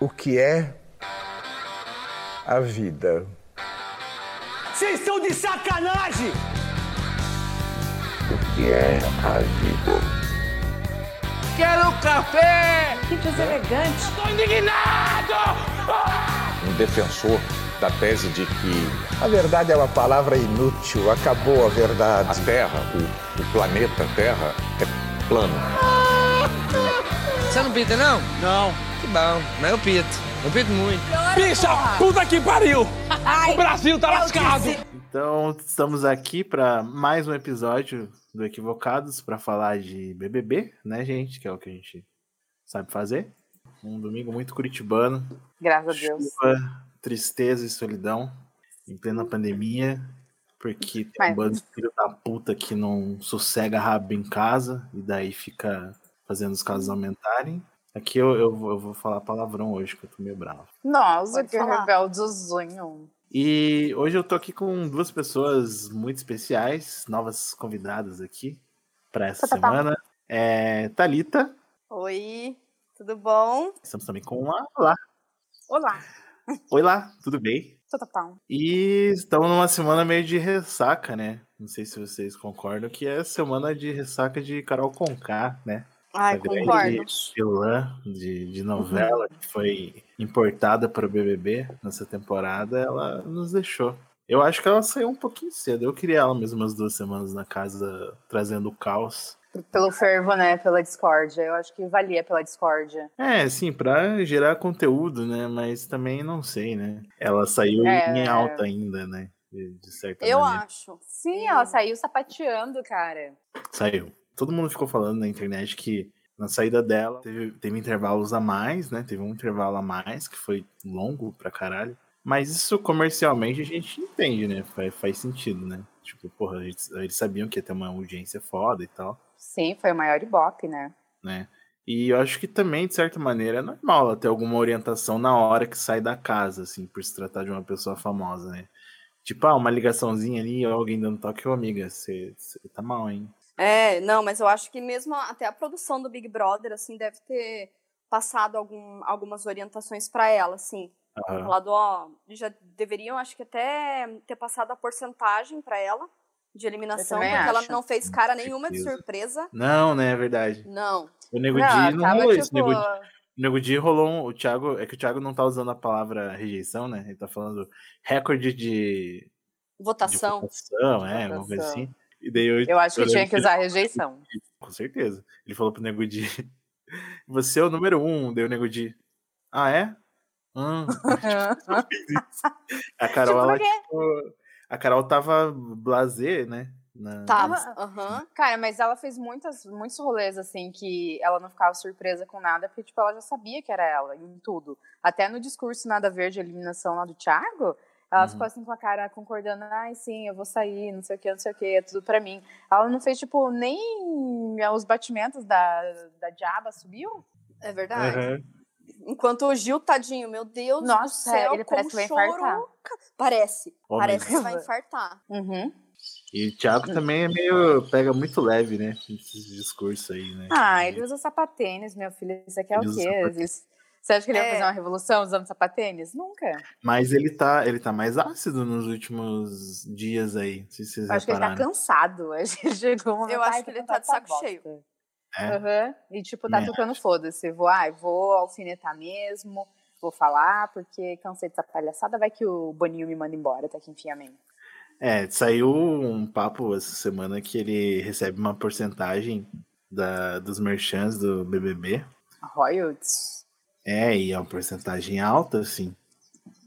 o que é a vida. Vocês estão de sacanagem! O que é a vida? Quero café! Que deselegante! Estou indignado! Um defensor da tese de que a verdade é uma palavra inútil, acabou a verdade. A Terra, o, o planeta Terra, é plano. Você não pita, não? Não. Que bom, mas eu pito. Eu pito muito. Bicha, puta que pariu! Ai, O Brasil tá lascado! disse- Então, estamos aqui para mais um episódio do Equivocados para falar de BBB, né, gente? Que é o que a gente sabe fazer. Um domingo muito curitibano, Graças a Deus. chuva, tristeza e solidão em plena pandemia, porque tem Mas- um bando de filho da puta que não sossega rabo em casa e daí fica fazendo os casos aumentarem. Aqui eu, eu, vou- eu vou falar palavrão hoje, que eu tô meio bravo. Nossa, Pode que falar. rebeldezinho. E hoje eu tô aqui com duas pessoas muito especiais, novas convidadas aqui para essa Tá, tá, tá. semana. É, Thalita, Oi, tudo bom? estamos também com a Lá. Olá. Oi lá, tudo bem? Tá, tá, tá. E estamos numa semana meio de ressaca, né? Não sei se vocês concordam que é semana de ressaca de Carol Conká, né? Ai, concordo. vilã de, de novela que foi importada para o BBB nessa temporada, ela nos deixou. Eu acho que ela saiu um pouquinho cedo. Eu queria ela mesmo umas duas semanas na casa trazendo caos. Pelo fervo, né? Pela discórdia. Eu acho que valia pela discórdia. É, sim, pra gerar conteúdo, né? Mas também não sei, né? Ela saiu É. em alta ainda, né? De, de certa Eu maneira. acho. Sim, ela saiu sapateando, cara. Saiu. Todo mundo ficou falando na internet que na saída dela teve, teve intervalos a mais, né? Teve um intervalo a mais, que foi longo pra caralho. Mas isso comercialmente a gente entende, né? Faz, faz sentido, né? Tipo, porra, eles, eles sabiam que ia ter uma audiência foda e tal, Sim, foi o maior ibope, né? né? E eu acho que também, de certa maneira, é normal ela ter alguma orientação na hora que sai da casa, assim, por se tratar de uma pessoa famosa, né? Tipo, ah, uma ligaçãozinha ali, alguém dando toque, ô amiga, você você tá mal, hein? É, não, mas eu acho que mesmo até a produção do Big Brother, assim, deve ter passado algum, algumas orientações pra ela, assim. Aham. Falado, ó, já deveriam, acho que até ter passado a porcentagem pra ela de eliminação, porque ela não fez cara nenhuma de surpresa. Não, né? É verdade. Não. O Nego Não, Di não rolou isso. O tipo, Nego, o Nego Di rolou um, o Thiago, é que o Thiago não tá usando a palavra rejeição, né? Ele tá falando recorde de, de Votação. votação, é, alguma coisa Votação. assim. E daí eu, Eu acho que eu tinha que usar rejeição. Com certeza. Ele falou pro Nego Di, você é o número um, daí o Nego Di, ah, é? Hum. a Carol, Tipo, ela, tipo, a Carol tava blasé, né? Na- Tava. Aham. Cara, mas ela fez muitas, muitos rolês, assim, que ela não ficava surpresa com nada, porque, tipo, ela já sabia que era ela, em tudo. Até no discurso Nada Verde, a eliminação lá do Thiago, ela Uhum. ficou assim com a cara concordando, ai, sim, eu vou sair, não sei o que, não sei o que, é tudo pra mim. Ela não fez, tipo, nem os batimentos da, da diaba subiu? É verdade. Aham. Enquanto o Gil, tadinho, meu Deus do Nossa, céu, ele como parece que vai infartar. Parece. Ó, Parece que vai infartar. Uhum. E o Thiago também é meio. pega muito leve, né? Esses discursos aí, né? Ah, ele usa sapatênis, meu filho. Isso aqui é Ele o usa quê? Você acha que ele ia É. fazer uma revolução usando sapatênis? Nunca. Mas ele tá, ele tá mais ácido nos últimos dias aí. Se vocês Eu acho que ele tá repararam. cansado. Acho que chegou um momento, Eu acho "Ai, que ele tá de saco dessa cheio." bosta. É? Aham. E tipo, tá Também tocando foda-se. Vou, ai, vou alfinetar mesmo, vou falar, porque cansei dessa palhaçada. Vai que o Boninho me manda embora, até que enfim, amém. É, saiu um papo essa semana que ele recebe uma porcentagem da, dos merchants do BBB. Royalties. É, e é uma porcentagem alta, assim.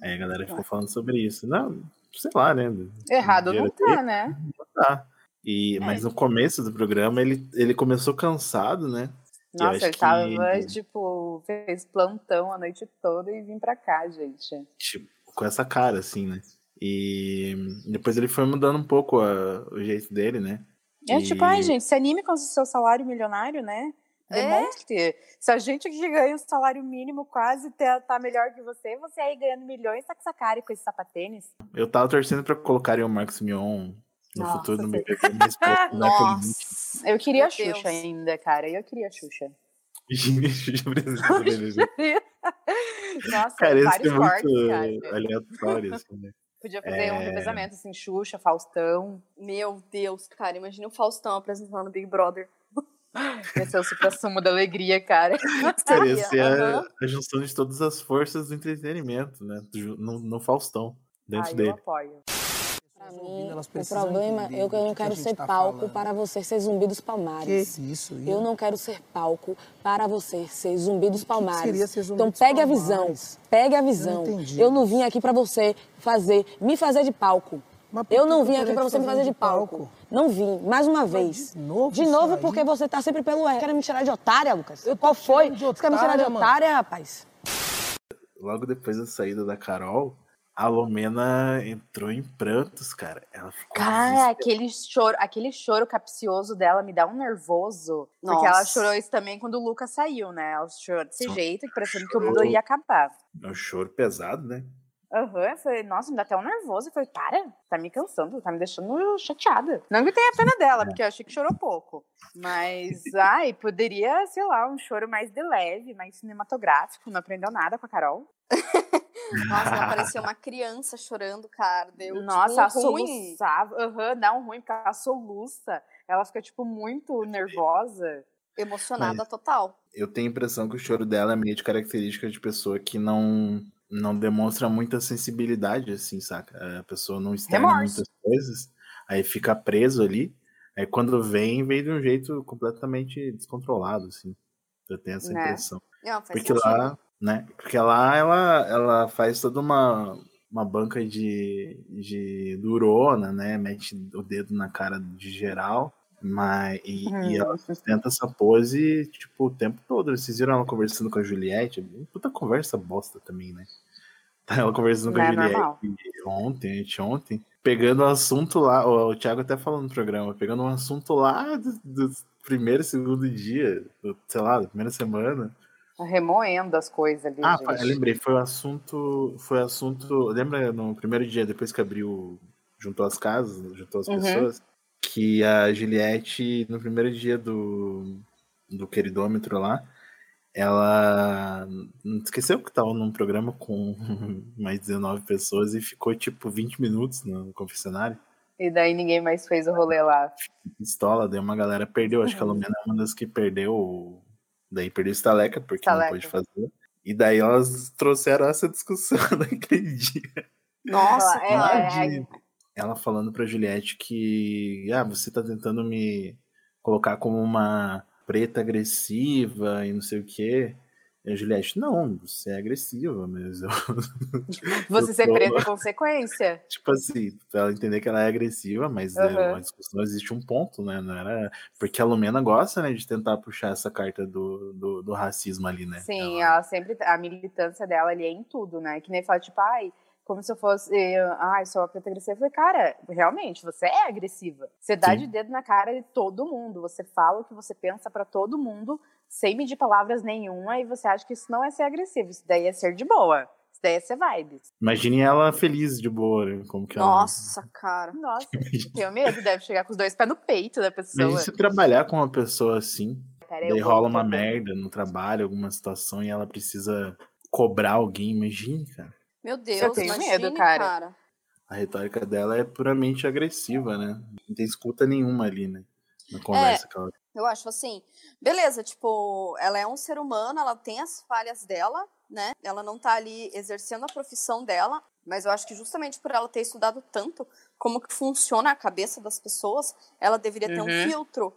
Aí a galera ficou falando sobre isso. Não, sei lá, né? Errado não tá, né? tá. E, É. Mas no começo do programa ele, ele começou cansado, né? Nossa, ele tava, que- tipo, fez plantão a noite toda e vim pra cá, gente. Tipo, com essa cara, assim, né? E depois ele foi mudando um pouco a- o jeito dele, né? É E- tipo, ai, gente, se anime com o seu salário milionário, né? É? Demonstre. Se a gente que ganha o salário mínimo quase tá, melhor que você, você aí ganhando milhões, tá com essa cara e com esse sapatênis. Eu tava torcendo pra colocarem o Marcos Mion no Nossa, futuro no sei. BBB, mas pô, não é Nossa. Eu queria a Meu Deus. Xuxa ainda, cara. Eu queria a Xuxa. Xuxa precisa do BBB. Nossa, Cara, isso é vários cortes, muito cara. aleatório, assim, né? Podia fazer um É. revezamento, assim, Xuxa, Faustão. Meu Deus, cara, imagina o Faustão apresentando o Big Brother. Esse é o supra-sumo da alegria, cara. Ser aham. a, a junção de todas as forças do entretenimento, né? No, no Faustão, dentro Ai, eu dele. apoio. Pra mim, o problema é que eu não quero ser palco para você ser zumbi dos palmares. Que isso? Eu não quero ser palco para você ser zumbi dos palmares. seria ser zumbi então dos pegue a visão, palmares? pegue a visão. entendi. Eu não vim aqui para você fazer, me fazer de palco. Eu não vim aqui para que você me fazer de palco. palco? Não vim, mais uma vez. de novo De novo porque você tá sempre pelo R. Quer me tirar de otária, Lucas? Eu Qual foi? Você quer me tirar de otária, mano. otária, rapaz? Logo depois da saída da Carol, a Lumena entrou em prantos, cara. Ela ficou Cara, aquele choro, aquele choro capcioso dela me dá um nervoso. Porque ela Nossa. chorou isso também quando o Lucas saiu, né? Ela chorou desse jeito, que parecendo que o mundo ia acabar. É um choro pesado, né? Aham, eu falei, nossa, me dá até um nervoso. Eu falei, para, tá me cansando, tá me deixando chateada. Não que tenha pena dela, porque eu achei que chorou pouco. Mas, ai, poderia, sei lá, um choro mais de leve, mais cinematográfico. Não aprendeu nada com a Carol. Nossa, ela parecia uma criança chorando, cara. Deu, Nossa, ela tipo, ruim. soluçava. Aham, dá um ruim, porque ela soluça. Ela fica, tipo, muito nervosa. Emocionada Mas- total. Eu tenho a impressão que o choro dela é meio de característica de pessoa que não não demonstra muita sensibilidade, assim, saca? A pessoa não externa Remorso. muitas coisas, aí fica preso ali. Aí quando vem, vem de um jeito completamente descontrolado, assim. Eu tenho essa Né? impressão. Não, Porque sentido. lá, né? Porque lá ela, ela faz toda uma, uma banca de, de durona, né? Mete o dedo na cara de geral. Mas, e, e ela sustenta essa pose, tipo, o tempo todo. Vocês viram ela conversando com a Juliette? Puta conversa bosta também, né? Tá ela conversando com a é normal. Juliette ontem, anteontem, pegando um assunto lá, o, o Thiago até falou no programa, pegando um assunto lá do, do primeiro, segundo dia, do, sei lá, da primeira semana. Remoendo as coisas ali, Ah, gente. lembrei, foi o assunto. Foi o assunto. Lembra no primeiro dia, depois que abriu, juntou as casas, juntou as Uhum. pessoas, que a Juliette, no primeiro dia do, do queridômetro lá, ela esqueceu que estava num programa com mais 19 pessoas e ficou tipo 20 minutos no confessionário. E daí ninguém mais fez o rolê lá. Pistola, daí uma galera perdeu. Acho que a Uhum. Lumena é uma das que perdeu. Daí perdeu o Staleca, porque não Staleca. pôde fazer. E daí elas trouxeram essa discussão naquele dia. Nossa, É, cara. de- ela falando pra Juliette que ah, você tá tentando me colocar como uma preta agressiva e não sei o quê. E a Juliette, não, você é agressiva, mas eu, Você Eu ser tô- preta é consequência. tipo assim, pra ela entender que ela é agressiva, mas Aham. uma discussão existe um ponto, né? Não era. Porque a Lumena gosta, né, de tentar puxar essa carta do, do, do racismo ali, né? Sim, Ela- ela sempre. A militância dela ali é em tudo, né? Que nem fala, tipo, ai, como se eu fosse. Ai, sou uma preta agressiva. Eu falei, cara, realmente, você é agressiva. Você dá Sim. de dedo na cara de todo mundo. Você fala o que você pensa pra todo mundo, sem medir palavras nenhuma, e você acha que isso não é ser agressivo. Isso daí é ser de boa. Isso daí é ser vibe. Imagine ela feliz de boa, né? como que ela. Nossa, cara. Nossa, tenho medo, deve chegar com os dois pés no peito da pessoa. Imagine se trabalhar com uma pessoa assim, Pera aí, daí rola uma merda no trabalho, alguma situação, e ela precisa cobrar alguém. Imagine, cara. Meu Deus, Eu tenho imagine, medo, cara. cara. A retórica dela é puramente agressiva, né? Não tem escuta nenhuma ali, né? Na É. conversa que ela. Eu acho assim, beleza, tipo, ela é um ser humano, ela tem as falhas dela, né? Ela não tá ali exercendo a profissão dela, mas eu acho que justamente por ela ter estudado tanto como que funciona a cabeça das pessoas, ela deveria ter um Uhum. filtro.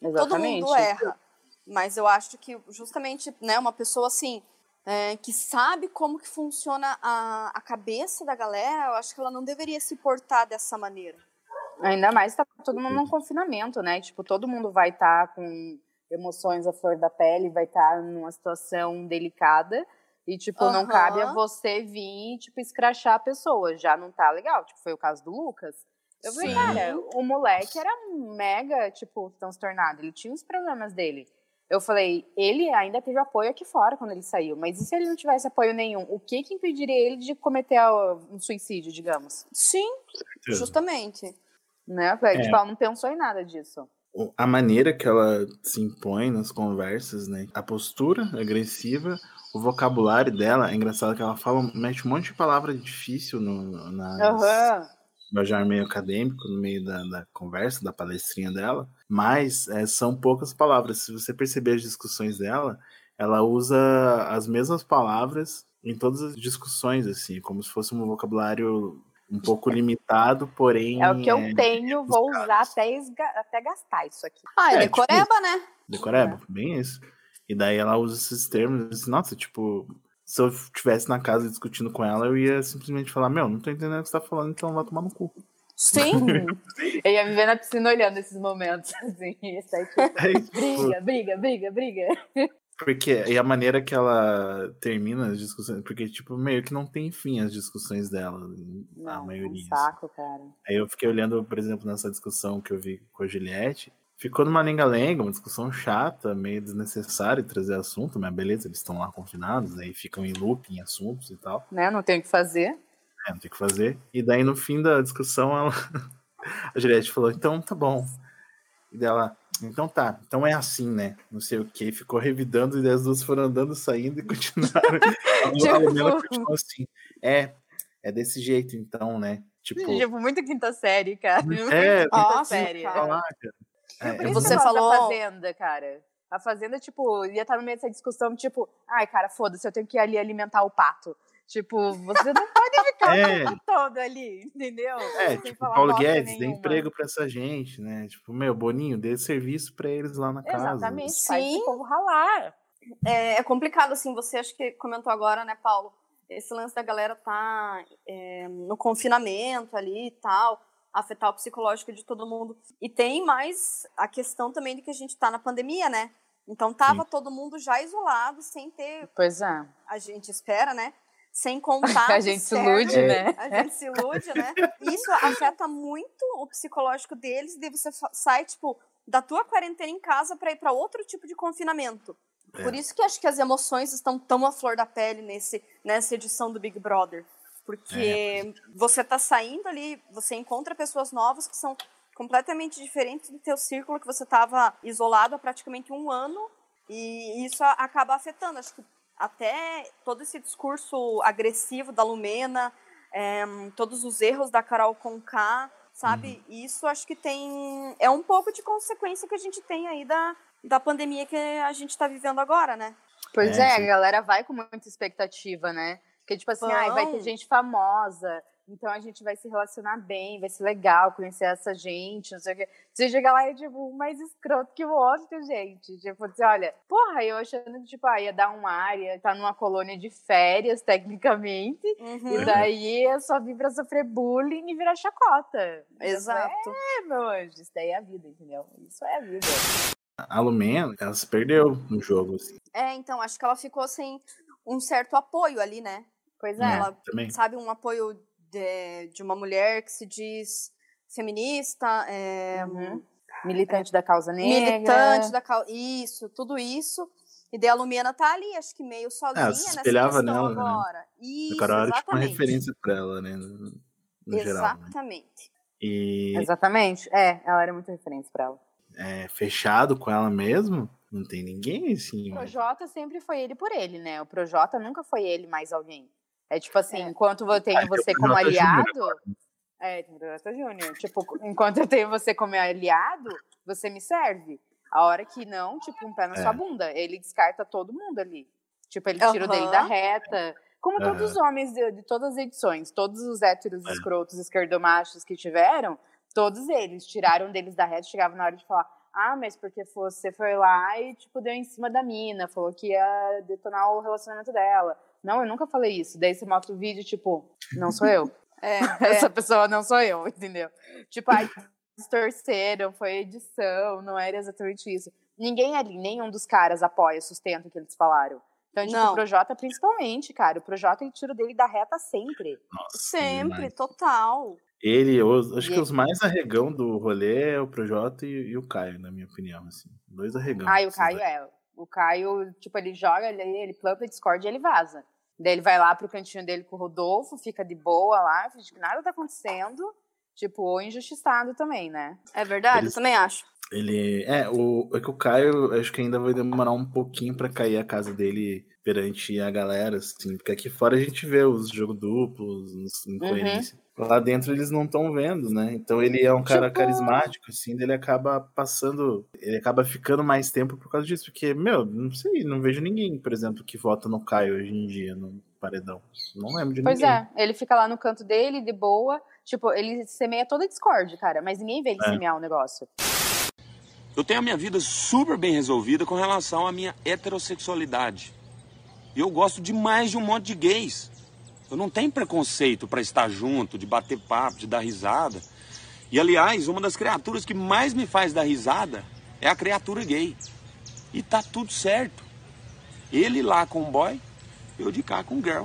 Todo Exatamente. mundo erra. Mas eu acho que justamente, né, uma pessoa assim, é, que sabe como que funciona a, a cabeça da galera, eu acho que ela não deveria se portar dessa maneira. Ainda mais tá todo mundo num confinamento, né? Tipo, todo mundo vai estar com emoções à flor da pele, vai estar numa situação delicada. E, tipo, não Aham. cabe a você vir, tipo, escrachar a pessoa. Já não tá legal. Tipo, foi o caso do Lucas. Eu falei, Sim. cara, o moleque era mega, tipo, transtornado. Ele tinha os problemas dele. Eu falei, ele ainda teve apoio aqui fora quando ele saiu. Mas e se ele não tivesse apoio nenhum? O que que impediria ele de cometer um suicídio, digamos? Sim, justamente. Né? É. Tipo, ela não pensou em nada disso. a maneira que ela se impõe nas conversas, né? A postura agressiva, o vocabulário dela, é engraçado que ela fala, mete um monte de palavra difícil no, nas, Aham. Linguajar meio acadêmico no meio da, da conversa, da palestrinha dela, mas é, são poucas palavras. Se você perceber as discussões dela, ela usa as mesmas palavras em todas as discussões, assim, como se fosse um vocabulário um pouco limitado, porém. É o que eu é, tenho, vou buscado. usar até, esga- até gastar isso aqui. Ah, é, É, decoreba, né? Decoreba, bem isso. E daí ela usa esses termos, assim, nossa, tipo, se eu estivesse na casa discutindo com ela, eu ia simplesmente falar, meu, não tô entendendo o que você tá falando, então vai tomar no cu. Sim. Eu ia me ver na piscina olhando esses momentos, assim. Aí, tipo, É, briga, briga, briga, briga. Porque, e a maneira que ela termina as discussões, porque, tipo, meio que não tem fim as discussões dela, a Não, maioria. um assim. saco, cara. Aí eu fiquei olhando, por exemplo, nessa discussão que eu vi com a Juliette, ficou numa lenga-lenga, uma discussão chata, meio desnecessária de trazer assunto, mas beleza, eles estão lá confinados, aí ficam em loop em assuntos e tal. Né? Não tem o que fazer. É, não tem o que fazer. E daí no fim da discussão, ela... a Juliette falou, então tá bom. E dela, então tá, então é assim, né? Não sei o que, ficou revidando e as duas foram andando, saindo e continuaram. a Lumena Tipo- continuou assim, é, é desse jeito então, né? Tipo, Tipo, muito quinta série, cara. É, quinta Nossa, série. falar, cara. É, Por é isso Você que eu gosto falou- da Fazenda, cara. A Fazenda, tipo, ia estar no meio dessa discussão, tipo, ai, cara, foda-se, eu tenho que ir ali alimentar o pato. Tipo, você não pode ficar É. o tempo todo ali, entendeu? É, Sem tipo, Paulo Guedes, dê emprego pra essa gente, né? Tipo, meu, Boninho, dê serviço pra eles lá na casa. Exatamente, faz Sim. o povo ralar. É, é complicado, assim, você acho que comentou agora, né, Paulo? Esse lance da galera tá é, no confinamento ali e tal, afetar o psicológico de todo mundo. E tem mais a questão também de que a gente tá na pandemia, né? Então tava todo mundo já isolado, sem ter, Pois é. a gente espera, né? Sem contato. A gente se ilude, né? A gente se ilude, né? Isso afeta muito o psicológico deles, e você sai, tipo, da tua quarentena em casa para ir para outro tipo de confinamento. É. Por isso que acho que as emoções estão tão à flor da pele nesse, nessa edição do Big Brother. Porque você tá saindo ali, você encontra pessoas novas que são completamente diferentes do teu círculo que você estava isolado há praticamente um ano e isso acaba afetando. Acho que até todo esse discurso agressivo da Lumena, é, todos os erros da Carol Conká, sabe? Isso acho que tem. É um pouco de consequência que a gente tem aí da, da pandemia que a gente está vivendo agora, né? Pois É, é, a galera vai com muita expectativa, né? Porque, tipo assim, ai, vai ter gente famosa, então a gente vai se relacionar bem, vai ser legal conhecer essa gente, não sei o quê. Você chega lá e é, tipo, um mais escroto que o outro, gente. Tipo, assim, olha, porra, eu achando que, tipo, ah, ia dar uma área, tá numa colônia de férias, tecnicamente, Uhum. e daí eu só vim pra sofrer bullying e virar chacota. Exato. É, meu anjo, isso daí é a vida, entendeu? Isso é a vida. A Lumena, ela se perdeu no jogo, assim. É, então, acho que ela ficou sem um certo apoio ali, né? Pois é. né? Ela Também. sabe, um apoio de, de uma mulher que se diz feminista, é, Uhum. Militante da causa negra. militante da causa. Isso, tudo isso. E daí a Lumena tá ali, acho que meio sozinha Ah, se nessa espelhava nela, né? agora. O Isso, cara era tipo uma exatamente. referência pra ela, né? No, no geral. Né? Exatamente. E Exatamente. É, ela era muito referência pra ela. é, fechado com ela mesmo, não tem ninguém assim. O Projota sempre foi ele por ele, né? O Projota nunca foi ele mais alguém. É tipo assim, É. enquanto eu tenho você como aliado. É, tem o Projota Júnior. Tipo, enquanto eu tenho você como aliado, você me serve. A hora que não, tipo, um pé na É. sua bunda. Ele descarta todo mundo ali. Tipo, ele tira o dele da reta. Como Aham. todos os homens de, de todas as edições, todos os héteros É. escrotos, esquerdomachos que tiveram, todos eles tiraram deles da reta, chegavam na hora de falar, ah, mas porque você foi lá e, tipo, deu em cima da mina, falou que ia detonar o relacionamento dela. Não, eu nunca falei isso. Daí você mostra o vídeo, tipo, não sou eu. É, Essa é. pessoa não sou eu, entendeu? Tipo, ai, distorceram, foi edição, não era exatamente isso. Ninguém ali, nenhum dos caras apoia, sustenta o que eles falaram. Então, tipo, Não. o Projota principalmente, cara. O Projota, ele tira o dele da reta sempre. Nossa, Sempre, demais. total. Ele, os- acho E que os mais arregão do rolê é o Projota e, e o Caio, na minha opinião, assim. Dois arregão. Ai, o esses Caio é. O Caio, tipo, ele joga, ele, ele planta Discord e ele vaza. Daí ele vai lá pro cantinho dele com o Rodolfo, fica de boa lá, finge que nada tá acontecendo. Tipo, ou injustiçado também, né? É verdade, Eles- eu também acho. Ele. É, o, é que o Caio, acho que ainda vai demorar um pouquinho pra cair a casa dele perante a galera, assim, porque aqui fora a gente vê os jogos duplos, os incoerência. Uhum. Lá dentro eles não estão vendo, né? Então ele é um cara tipo... carismático, assim, ele acaba passando, ele acaba ficando mais tempo por causa disso, porque, meu, não sei, não vejo ninguém, por exemplo, que vota no Caio hoje em dia, no paredão. Não lembro de pois ninguém. Pois é, ele fica lá no canto dele, de boa, tipo, ele semeia toda a Discord, cara, mas ninguém vê ele é. semear o um negócio. Eu tenho a minha vida super bem resolvida com relação à minha heterossexualidade. E eu gosto demais de um monte de gays. Eu não tenho preconceito para estar junto, de bater papo, de dar risada. E aliás, uma das criaturas que mais me faz dar risada é a criatura gay. E tá tudo certo. Ele lá com o boy, eu de cá com o girl.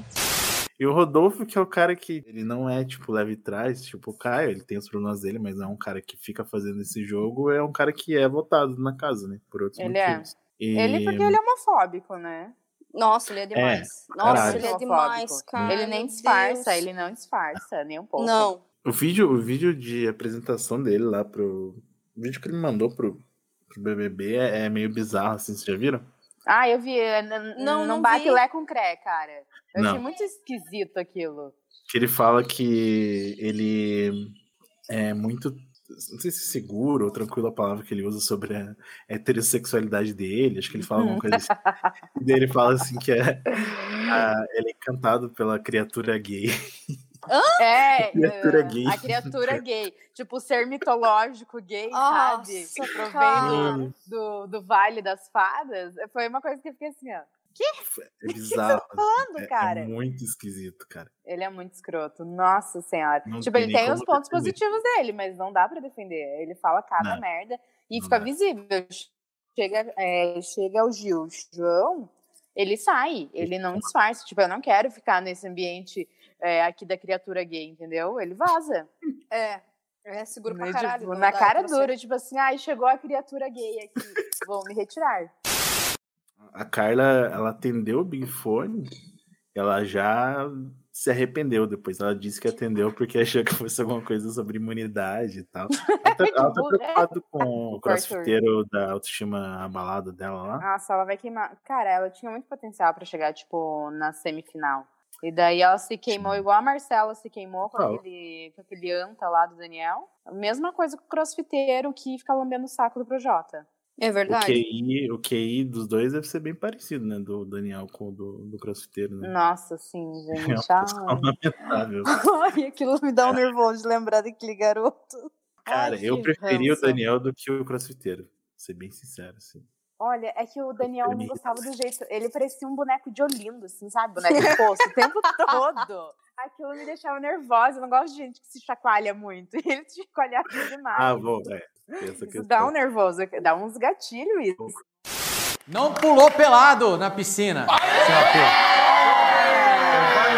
E o Rodolfo, que é o cara que ele não é, tipo, leve trás, tipo o Caio, ele tem os problemas dele, mas não é um cara que fica fazendo esse jogo, é um cara que é votado na casa, né? Por outros ele é. motivos. É. E... Ele porque ele é homofóbico, né? Nossa, ele é demais. É, Nossa, caralho. ele é demais, cara. Ele nem disfarça, Deus. ele não disfarça, nem um pouco. Não. O vídeo, o vídeo de apresentação dele lá pro. O vídeo que ele mandou pro, pro BBB é, é meio bizarro, assim, vocês já viram? Ah, eu vi. Não, não, não bate vi. lé com cré, cara. Eu não. achei muito esquisito aquilo. Que ele fala que ele é muito. Não sei se seguro ou tranquilo a palavra que ele usa sobre a heterossexualidade dele. Acho que ele fala alguma coisa assim. e daí ele fala assim que é, a, ele é encantado pela criatura gay. Hã? É, criatura gay. a criatura gay. Tipo, o ser mitológico gay, sabe? Que provém do, do Vale das Fadas. Foi uma coisa que eu fiquei assim, ó. Que? É bizarro. Que tá falando, é, cara? É muito esquisito, cara. Ele é muito escroto. Nossa senhora. Não tipo, ele tem os pontos defender. positivos dele, mas não dá pra defender. Ele fala cada não. merda e fica dá. visível. Chega, é, chega o Gil, João, ele sai, ele não disfarça. Tipo, eu não quero ficar nesse ambiente é, aqui da criatura gay, entendeu? Ele vaza. É. É seguro pra caralho. Tipo, na cara dura, tipo assim, ai, chegou a criatura gay aqui, vou me retirar. A Carla, ela atendeu o Big Fone, ela já se arrependeu depois. Ela disse que atendeu porque achou que fosse alguma coisa sobre imunidade e tal. Ela tá, ela tá preocupada com o crossfiteiro da autoestima abalada dela lá. Nossa, ela vai queimar. Cara, ela tinha muito potencial para chegar, tipo, na semifinal. E daí ela se queimou igual a Marcela se queimou com, oh. aquele, com aquele anta lá do Daniel. Mesma coisa com o crossfiteiro que fica lambendo o saco do Projota. É verdade. O QI, o QI dos dois deve ser bem parecido, né? Do Daniel com o do, do crossfiteiro, né? Nossa, sim, gente. É lamentável. Ai, aquilo me dá um nervoso de lembrar daquele garoto. Cara, Ai, eu preferi ranço. o Daniel do que o crossfiteiro. Vou ser bem sincero, assim. Olha, é que o Daniel não gostava do jeito. Ele parecia um boneco de Olindo, assim, sabe? Boneco de poço, o tempo todo. Aquilo me deixava nervosa. Eu não gosto de gente que se chacoalha muito. E ele se chacoalhava demais. Ah, bom, é. Isso dá um nervoso, dá uns gatilhos isso. Não pulou pelado na piscina,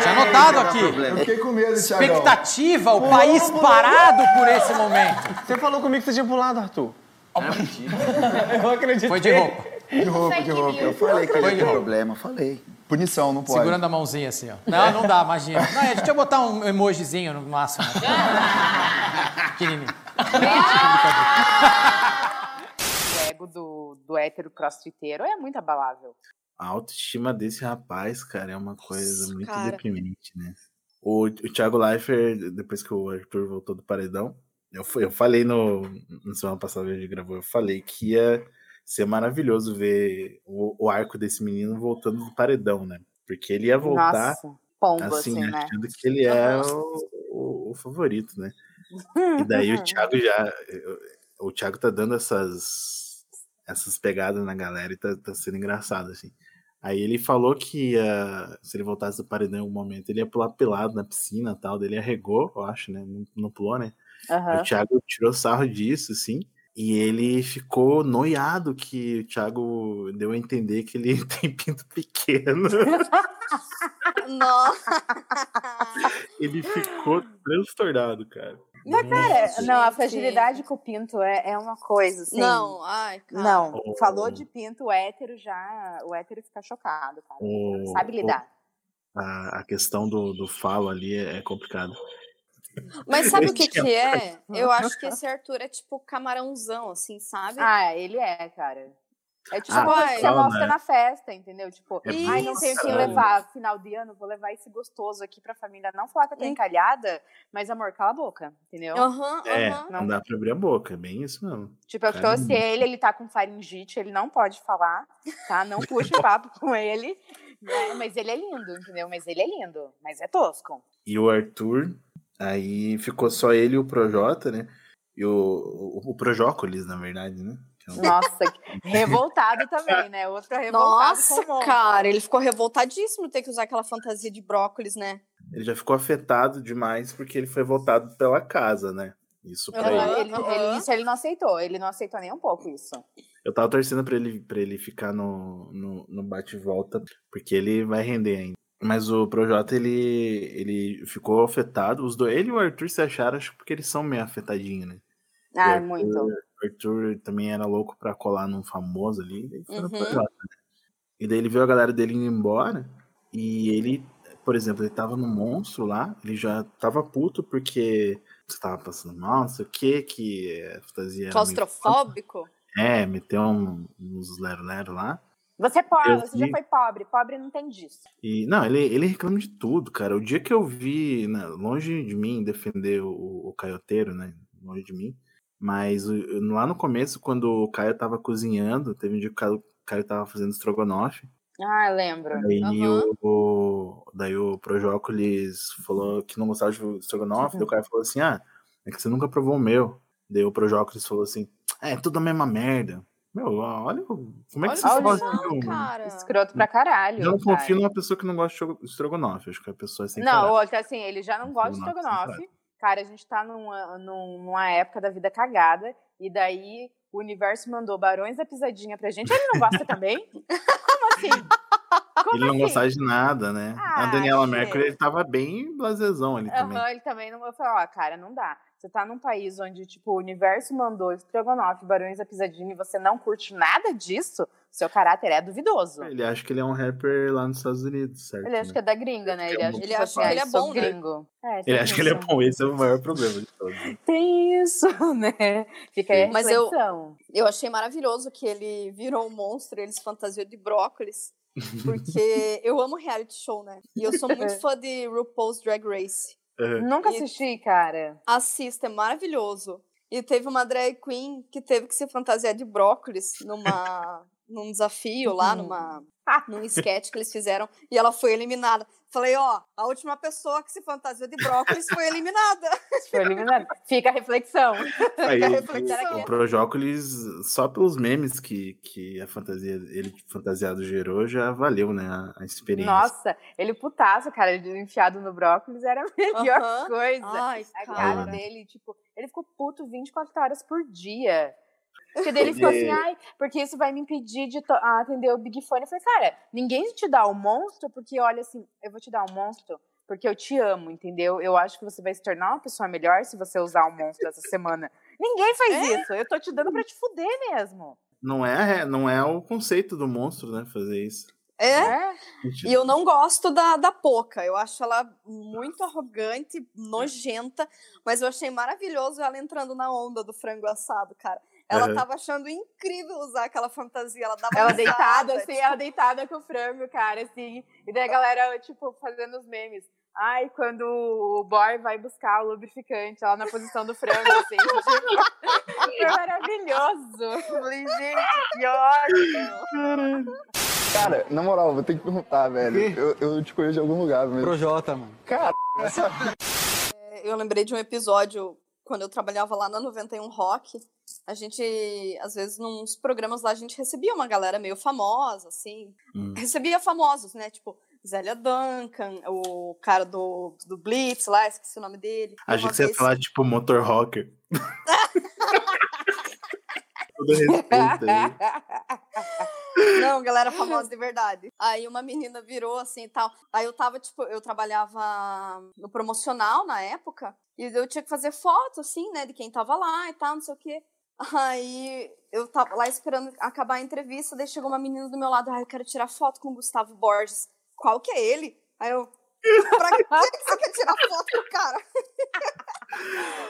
Tinha anotado aqui. Eu fiquei com medo, Expectativa, o país parado por esse momento. Você falou comigo que você tinha pulado, Arthur. É eu acredito. Foi de roupa. De roupa, de roupa. Eu falei que ia ter problema, falei. Punição, não pode. Segurando a mãozinha assim, ó. Não, não dá, imagina. Não, a gente ia botar um emojizinho no máximo. Pequenininho. o ego do, do hétero crossfiteiro é muito abalável. A autoestima desse rapaz, cara, é uma coisa Nossa, muito cara. deprimente, né? O, o Thiago Leifert, depois que o Arthur voltou do paredão, eu, eu falei no, na semana passada que a gente gravou, eu falei que ia ser maravilhoso ver o, o, arco desse menino voltando do paredão, né? Porque ele ia voltar Nossa, pombo, assim, assim, né? achando que ele é o, o, o favorito, né? E daí o Thiago já. O Thiago tá dando essas, essas pegadas na galera e tá, tá sendo engraçado, assim. Aí ele falou que ia, se ele voltasse do paredão em algum momento, ele ia pular pelado na piscina e tal. Ele arregou, eu acho, né? Não, não pulou, né? Uhum. O Thiago tirou sarro disso, assim. E ele ficou noiado que o Thiago deu a entender que ele tem pinto pequeno. Nossa! ele ficou transtornado, cara. Mas, cara, não, a fragilidade com o pinto é, é uma coisa, assim. Não, ai, cara. Não, oh. falou de pinto, o hétero já. O hétero fica chocado, cara. Oh, sabe lidar. Oh, a, a questão do, do falo ali é, é complicado. Mas sabe o que que é? Eu acho que esse Arthur é tipo camarãozão, assim, sabe? Ah, ele é, cara. É tipo, Ah, ah, você mostra né? na festa, entendeu? Tipo, É ai, não tenho quem levar final de ano, vou levar esse gostoso aqui pra família. Não falar que eu tô encalhada, mas amor, cala a boca, entendeu? Aham, É, aham. não dá pra abrir a boca, é bem isso mesmo. Tipo, eu Caramba. trouxe ele, ele tá com faringite, ele não pode falar, tá? Não puxe papo com ele, né? Mas ele é lindo, entendeu? Mas ele é lindo, mas é tosco. E o Arthur, aí ficou só ele e o Projota, né? E o, o, o Projócolis, na verdade, né? É um- Nossa, revoltado também, né? Outro revoltado Nossa, cara, ele ficou revoltadíssimo ter que usar aquela fantasia de brócolis, né? Ele já ficou afetado demais porque ele foi voltado pela casa, né? Isso pra Aham, ele. ele, ele- isso ele não aceitou, ele não aceitou nem um pouco isso. Eu tava torcendo pra ele, pra ele ficar no, no, no bate-volta, porque ele vai render ainda. Mas o Projota, ele, ele ficou afetado. Os dois, ele e o Arthur se acharam, acho que porque eles são meio afetadinhos, né? Ah, Arthur- muito. O Arthur também era louco pra colar num famoso ali, Uhum. Projota, né? E daí ele viu a galera dele indo embora, e ele, por exemplo, ele tava no monstro lá, ele já tava puto porque você tava passando mal, não sei o que, que a fantasia meio- Claustrofóbico. É, meteu um, uns lero-lero lá. Você é pobre, Eu você já vi- foi pobre, pobre não tem disso. E, não, ele, ele reclama de tudo, cara. O dia que eu vi, né, longe de mim, defender o, o caioteiro, né? Longe de mim. Mas o- lá no começo, quando o Caio tava cozinhando, teve um dia que o Caio, tava fazendo estrogonofe. Ah, eu lembro. Daí, Aham. o, daí o Projócolis falou que não gostava de estrogonofe. Daí o Caio falou assim: Ah, é que você nunca provou o meu. Daí o Projócolis falou assim: É, tudo a mesma merda. Meu, olha o- como é que Olha você olha pode. só, cara. Escroto pra caralho. Eu não cara. confio numa pessoa que não gosta de estro- estrogonofe. Acho que a pessoa é sem Não, caráter. outra assim, ele já não gosta de Estrogonofe. Cara, a gente tá numa, num- numa época da vida cagada, e daí o universo mandou Barões da Pisadinha pra gente. Ele não gosta também? Como assim? Como Ele não assim? gostava de nada, né? a Ah, Daniela chega. Mercury, ele tava bem blasezão ali também. Aham, ele também não. Eu falei, ó, cara, não dá. Você tá num país onde, tipo, o universo mandou estrogonofe, Barões da Pisadinha, e você não curte nada disso, seu caráter é duvidoso. Ele acha que ele é um rapper lá nos Estados Unidos, certo? Ele acha né? que é da gringa, né? Ele é acha Ele acha que ele é bom, né? gringo. É, Ele acha que ele é bom, esse é o maior problema de todos. Tem isso, né? Fica aí a Mas eu-. Eu achei maravilhoso que ele virou um monstro e ele se fantasiou de brócolis. Porque eu amo reality show, né? E eu sou muito fã de RuPaul's Drag Race. É. Nunca E- assisti, cara. Assista, é maravilhoso. E teve uma drag queen que teve que se fantasiar de brócolis numa, num desafio lá, Uhum. numa, num sketch que eles fizeram, e ela foi eliminada. Falei, ó, a última pessoa que se fantasiou de brócolis foi eliminada. Foi eliminado. Fica a reflexão. Aí, Fica a o, reflexão. o Projócolis, só pelos memes que, que a fantasia, ele fantasiado gerou, já valeu, né? A, a experiência. Nossa, ele putaço, cara, ele enfiado no brócolis era a melhor Aham. coisa. Ai, a cara. cara dele, tipo, ele ficou puto 24 horas por dia. Porque daí ele ficou assim, ai, porque isso vai me impedir de ah, atender o Big Fone. Eu falei, cara, ninguém te dá o monstro porque, olha assim, eu vou te dar o monstro porque eu te amo, entendeu? Eu acho que você vai se tornar uma pessoa melhor se você usar o monstro essa semana. Ninguém faz É? isso. Eu tô te dando pra te fuder mesmo. Não, é, não é o conceito do monstro, né? Fazer isso. É? É? E eu não gosto da, da Poca. Eu acho ela muito arrogante, nojenta, mas eu achei maravilhoso ela entrando na onda do frango assado, cara. Ela Aham. tava achando incrível usar aquela fantasia. Ela dava Ela risada, deitada, assim, tipo, ela deitada com o frango, cara, assim. E daí a galera, tipo, fazendo os memes. Ai, quando o boy vai buscar o lubrificante, ela na posição do frango, assim. tipo, foi maravilhoso. Eu Falei, gente, que ótimo. Cara, na moral, vou ter que perguntar, velho. Eu, eu te conheço de algum lugar mesmo. Projota, mano. Cara, eu lembrei de um episódio quando eu trabalhava lá na 91 Rock. A gente, às vezes, nos programas lá, a gente recebia uma galera meio famosa, assim. Hum. Recebia famosos, né? Tipo, Zélia Duncan, o cara do, do Blitz lá, esqueci o nome dele. A gente ia falar, tipo, motor rocker. Todo respeito aí. Não, galera famosa de verdade. Aí uma menina virou assim e tal. Aí eu tava, tipo, eu trabalhava no promocional na época. E eu tinha que fazer foto, assim, né, de quem tava lá e tal, não sei o quê. Aí eu tava lá esperando acabar a entrevista, daí chegou uma menina do meu lado, ah, eu quero tirar foto com o Gustavo Borges. Qual que é ele? Aí eu, pra que você quer tirar foto com o cara?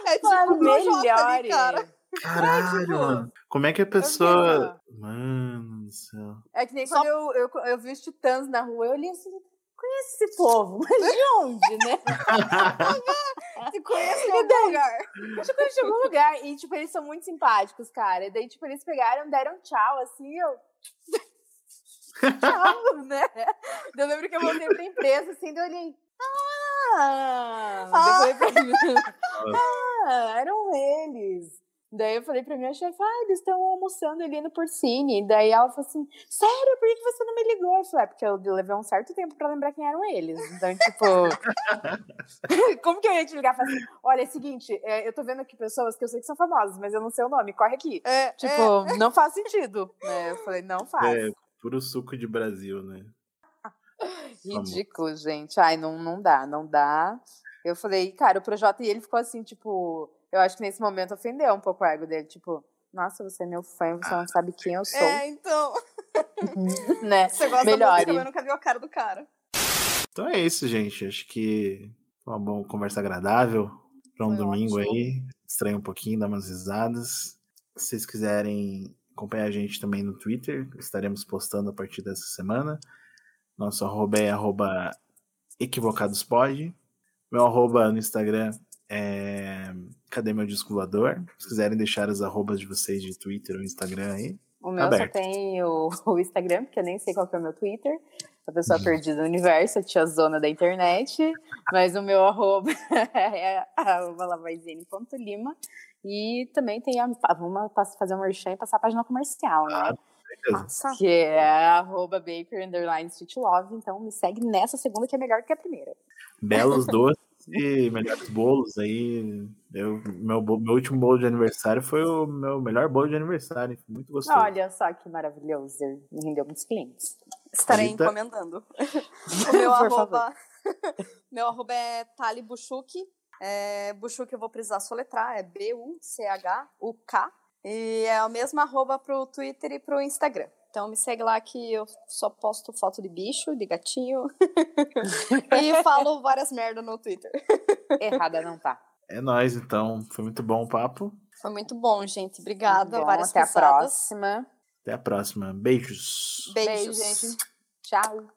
É tipo Mano, melhor. ali, cara. Caralho, tipo, mano. Como é que a pessoa. Mano do céu. É que nem quando eu, eu, eu vi os titãs na rua, eu olhei assim, conheço esse povo, mas de onde, né? Te conheço em algum daí? lugar. Eu já conheci em algum lugar. E, tipo, eles são muito simpáticos, cara. E daí, tipo, eles pegaram, deram tchau, assim, eu. tchau, né? Eu lembro que eu voltei pra empresa, assim, daí eu olhei. Ah! Mim, ah, eram eles. Daí eu falei pra minha chefe, ah, eles estão almoçando ali no Porcine. Daí ela falou assim, sério, por que você não me ligou? Eu falei, é porque eu levei um certo tempo pra lembrar quem eram eles. Então, tipo, como que eu ia te ligar e falar assim, olha, é o seguinte, é, eu tô vendo aqui pessoas que eu sei que são famosas, mas eu não sei o nome, corre aqui. É, Tipo, não faz sentido. né? Eu falei, não faz. É, puro suco de Brasil, né? Ridículo, gente. Ai, não, não dá, não dá. Eu falei, cara, o Projota e ele ficou assim, tipo, eu acho que nesse momento ofendeu um pouco o ego dele, tipo, nossa, você é meu fã, você não sabe quem eu sou. É, então. né? Você gosta Melhore. música, mas nunca viu a cara do cara. Então é isso, gente. Acho que foi uma boa conversa agradável para um Foi domingo ótimo. aí. Estranha um pouquinho, dar umas risadas. Se vocês quiserem acompanhar a gente também no Twitter, estaremos postando a partir dessa semana. Nosso arroba é arroba equivocadospod. Meu arroba no Instagram é cadê meu disco voador? Se quiserem deixar as arrobas de vocês de Twitter ou Instagram aí. O meu Aberto. só tem o, o Instagram, porque eu nem sei qual que é o meu Twitter. A pessoa perdida no universo, a tia zona da internet. Mas o meu arroba é arroba lavaizene.lima. E também tem a. Vamos fazer um merchan e passar a página comercial, né? Beleza. Que é arroba baker underline street love. Então me segue nessa segunda que é melhor que a primeira. belos doces e melhores bolos aí. Eu, meu, meu último bolo de aniversário foi o meu melhor bolo de aniversário. Muito gostoso. Olha só que maravilhoso. Me rendeu muitos clientes. Estarei Rita? encomendando. o meu arroba. meu arroba é Tali Buchuk. É, Buchuk eu vou precisar soletrar, é B-U-C-H-U-K. E é a mesma arroba pro Twitter e pro Instagram. Então me segue lá que eu só posto foto de bicho, de gatinho. e falo várias merdas no Twitter. Errada não tá. É nóis, então. Foi muito bom o papo. Foi muito bom, gente. Obrigada. Bom, várias até a risadas. próxima. Até a próxima. Beijos. Beijos. Beijo, gente. Tchau.